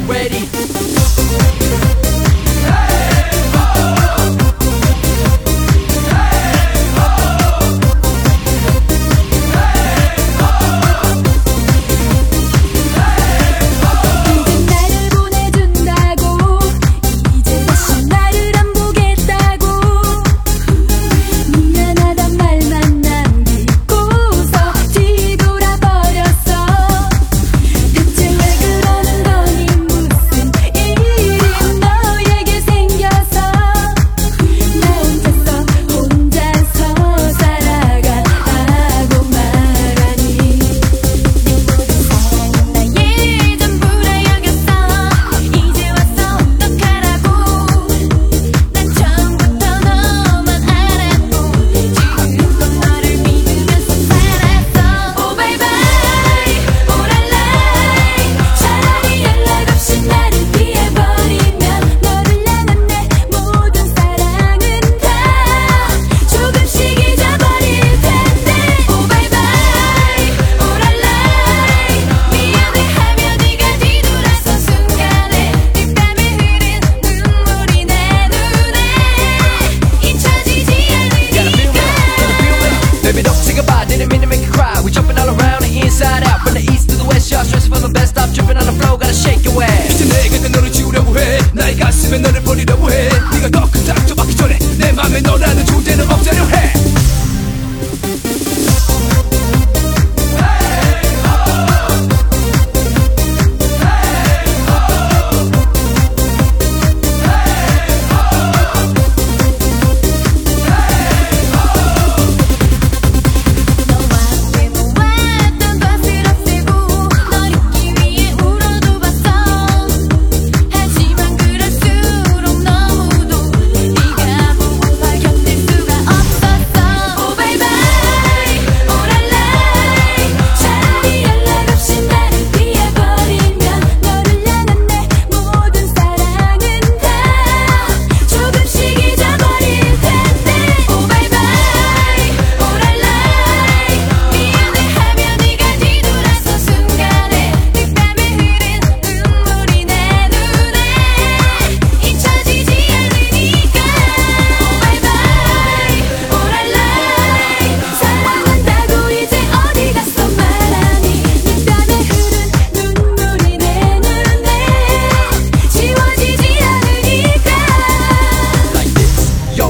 ready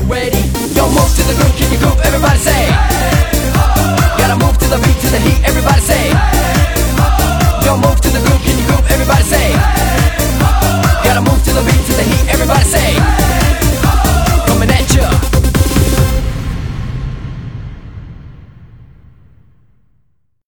Ready? Yo, move to the group, can you group? Everybody say. Hey!